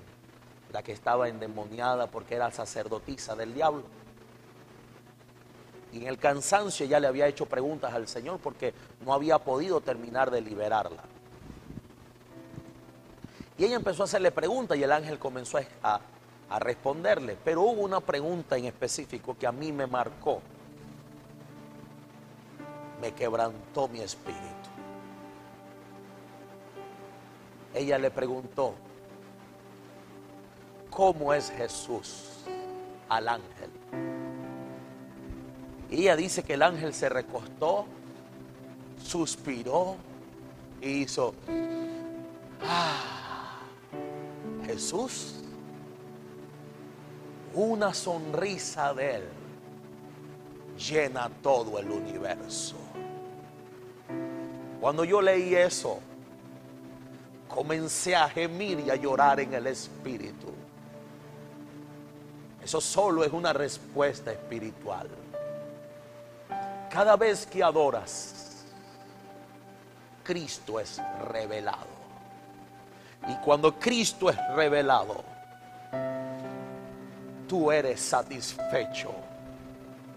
la que estaba endemoniada porque era sacerdotisa del diablo. Y en el cansancio ya le había hecho preguntas al Señor porque no había podido terminar de liberarla. Y ella empezó a hacerle preguntas y el ángel comenzó a, a responderle. Pero hubo una pregunta en específico que a mí me marcó. Me quebrantó mi espíritu. Ella le preguntó, ¿cómo es Jesús al ángel? Y ella dice que el ángel se recostó, suspiró y hizo, ah, Jesús, una sonrisa de él llena todo el universo. Cuando yo leí eso, comencé a gemir y a llorar en el espíritu. Eso solo es una respuesta espiritual. Cada vez que adoras, Cristo es revelado. Y cuando Cristo es revelado, tú eres satisfecho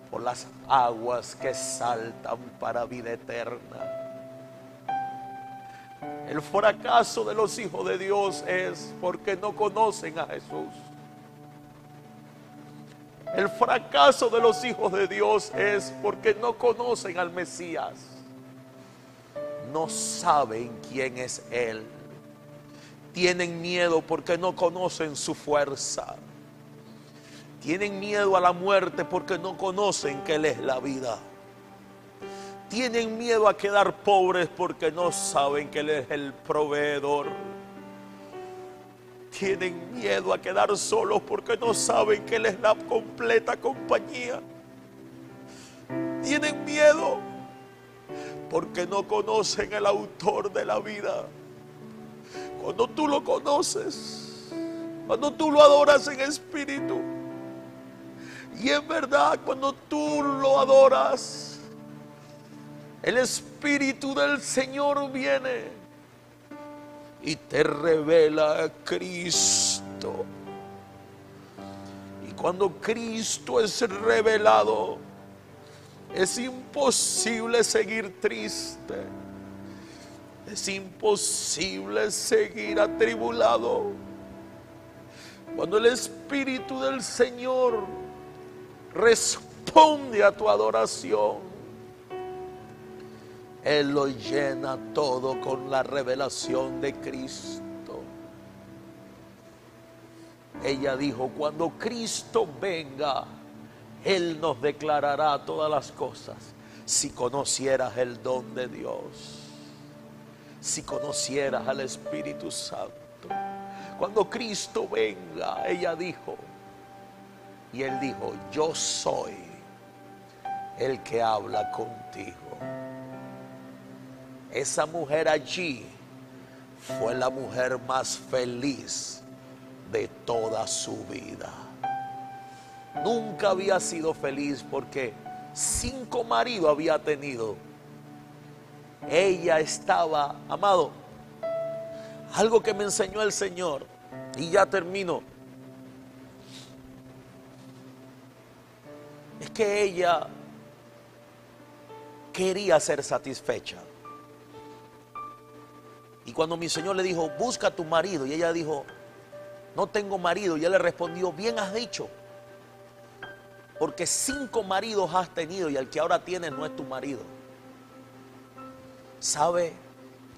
por las aguas que saltan para vida eterna. El fracaso de los hijos de Dios es porque no conocen a Jesús. El fracaso de los hijos de Dios es porque no conocen al Mesías. No saben quién es Él. Tienen miedo porque no conocen su fuerza. Tienen miedo a la muerte porque no conocen que Él es la vida. Tienen miedo a quedar pobres porque no saben que Él es el proveedor. Tienen miedo a quedar solos porque no saben que Él es la completa compañía. Tienen miedo porque no conocen el autor de la vida. Cuando tú lo conoces, cuando tú lo adoras en espíritu, y en verdad cuando tú lo adoras, el Espíritu del Señor viene y te revela a Cristo. Y cuando Cristo es revelado, es imposible seguir triste. Es imposible seguir atribulado. Cuando el Espíritu del Señor responde a tu adoración, él lo llena todo con la revelación de Cristo. Ella dijo, cuando Cristo venga, Él nos declarará todas las cosas. Si conocieras el don de Dios, si conocieras al Espíritu Santo. Cuando Cristo venga, ella dijo, y Él dijo, yo soy el que habla contigo. Esa mujer allí fue la mujer más feliz de toda su vida. Nunca había sido feliz porque cinco maridos había tenido. Ella estaba, amado, algo que me enseñó el Señor, y ya termino, es que ella quería ser satisfecha. Y cuando mi Señor le dijo, busca a tu marido, y ella dijo, no tengo marido, y él le respondió, bien has dicho, porque cinco maridos has tenido y el que ahora tienes no es tu marido. ¿Sabe?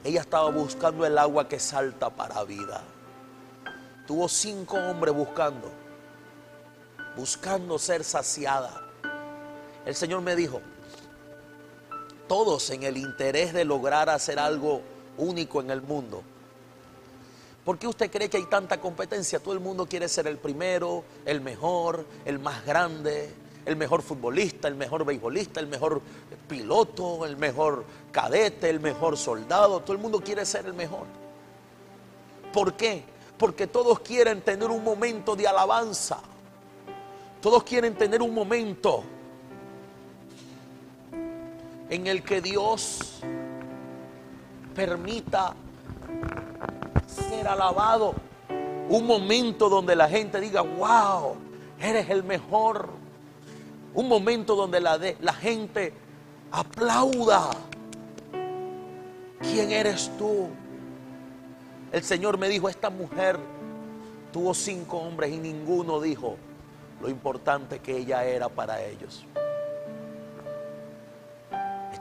Ella estaba buscando el agua que salta para vida. Tuvo cinco hombres buscando, buscando ser saciada. El Señor me dijo, todos en el interés de lograr hacer algo único en el mundo. ¿Por qué usted cree que hay tanta competencia? Todo el mundo quiere ser el primero, el mejor, el más grande, el mejor futbolista, el mejor beisbolista, el mejor piloto, el mejor cadete, el mejor soldado. Todo el mundo quiere ser el mejor. ¿Por qué? Porque todos quieren tener un momento de alabanza. Todos quieren tener un momento en el que Dios permita ser alabado. Un momento donde la gente diga, wow, eres el mejor. Un momento donde la, la gente aplauda. ¿Quién eres tú? El Señor me dijo, esta mujer tuvo cinco hombres y ninguno dijo lo importante que ella era para ellos.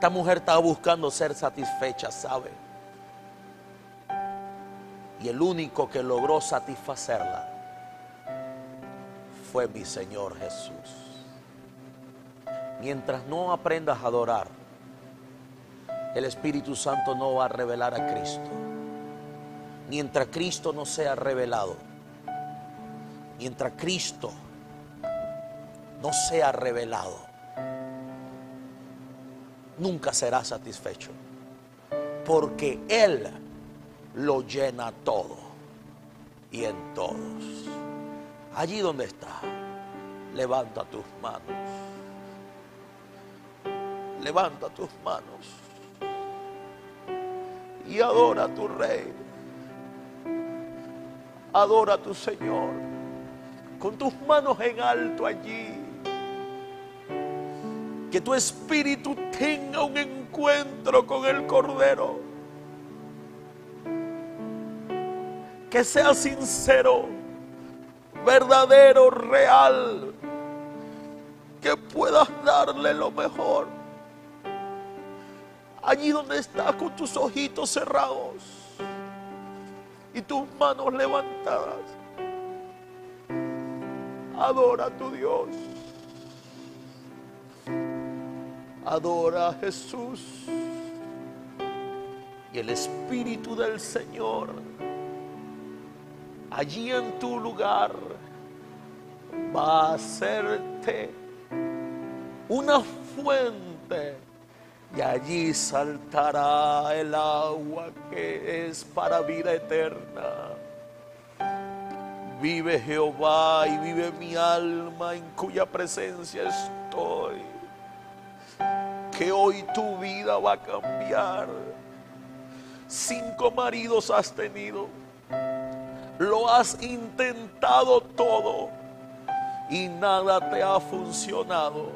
Esta mujer estaba buscando ser satisfecha, ¿sabe? Y el único que logró satisfacerla fue mi Señor Jesús. Mientras no aprendas a adorar, el Espíritu Santo no va a revelar a Cristo. Mientras Cristo no sea revelado, mientras Cristo no sea revelado, nunca será satisfecho. Porque Él lo llena todo y en todos. Allí donde está, levanta tus manos. Levanta tus manos y adora a tu rey. Adora a tu Señor con tus manos en alto allí. Que tu espíritu tenga un encuentro con el Cordero que sea sincero, verdadero, real, que puedas darle lo mejor. Allí donde estás con tus ojitos cerrados y tus manos levantadas, adora a tu Dios. Adora a Jesús. Y el Espíritu del Señor allí en tu lugar va a hacerte una fuente y allí saltará el agua que es para vida eterna. Vive Jehová y vive mi alma en cuya presencia estoy. Que hoy tu vida va a cambiar. Cinco maridos has tenido lo has intentado todo y nada te ha funcionado.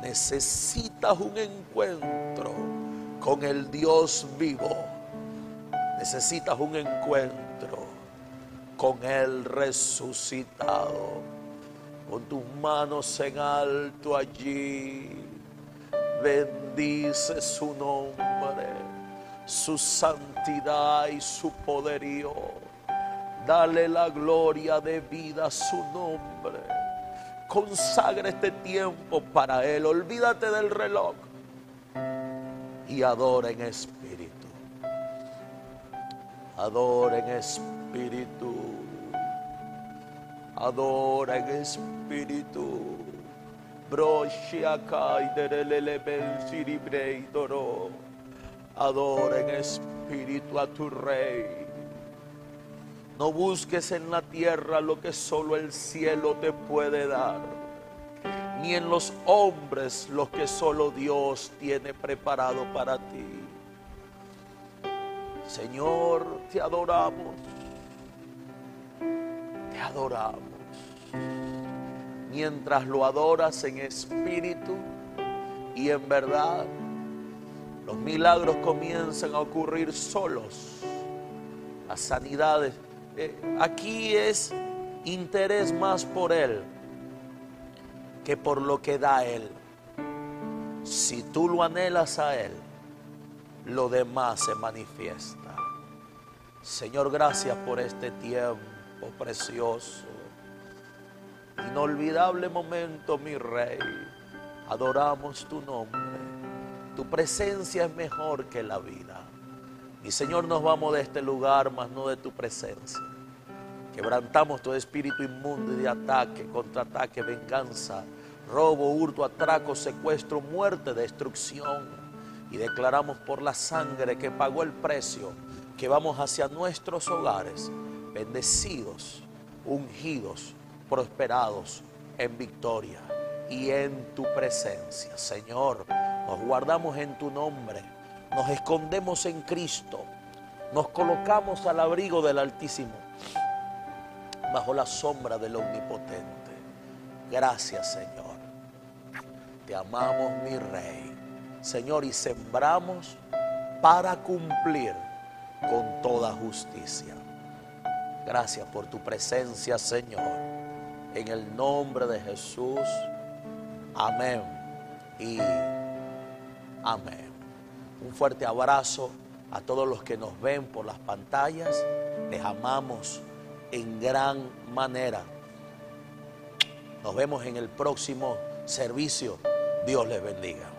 Necesitas un encuentro con el Dios vivo. Necesitas un encuentro con el resucitado. Con tus manos en alto allí. Bendice su nombre, su santidad y su poderío Dale la gloria de vida a su nombre. Consagra este tiempo para Él. Olvídate del reloj. Y adora en espíritu. Adora en espíritu. Adora en espíritu. Adora en espíritu a tu rey. No busques en la tierra lo que solo el cielo te puede dar, ni en los hombres lo que solo Dios tiene preparado para ti. Señor, te adoramos, te adoramos. Mientras lo adoras en espíritu y en verdad, los milagros comienzan a ocurrir solos. Las sanidades eh, aquí es interés más por Él que por lo que da Él. Si tú lo anhelas a Él, lo demás se manifiesta. Señor, gracias por este tiempo precioso. Inolvidable momento, mi Rey. Adoramos tu nombre. Tu presencia es mejor que la vida. Y Señor, nos vamos de este lugar, mas no de tu presencia. Quebrantamos todo espíritu inmundo y de ataque, contraataque, venganza, robo, hurto, atraco, secuestro, muerte, destrucción. Y declaramos por la sangre que pagó el precio que vamos hacia nuestros hogares, bendecidos, ungidos, prosperados en victoria y en tu presencia. Señor, nos guardamos en tu nombre nos escondemos en Cristo, nos colocamos al abrigo del Altísimo, bajo la sombra del Omnipotente. Gracias Señor. Te amamos mi Rey. Señor, y sembramos para cumplir con toda justicia. Gracias por tu presencia, Señor. En el nombre de Jesús. Amén. Y amén. Un fuerte abrazo a todos los que nos ven por las pantallas. Les amamos en gran manera. Nos vemos en el próximo servicio. Dios les bendiga.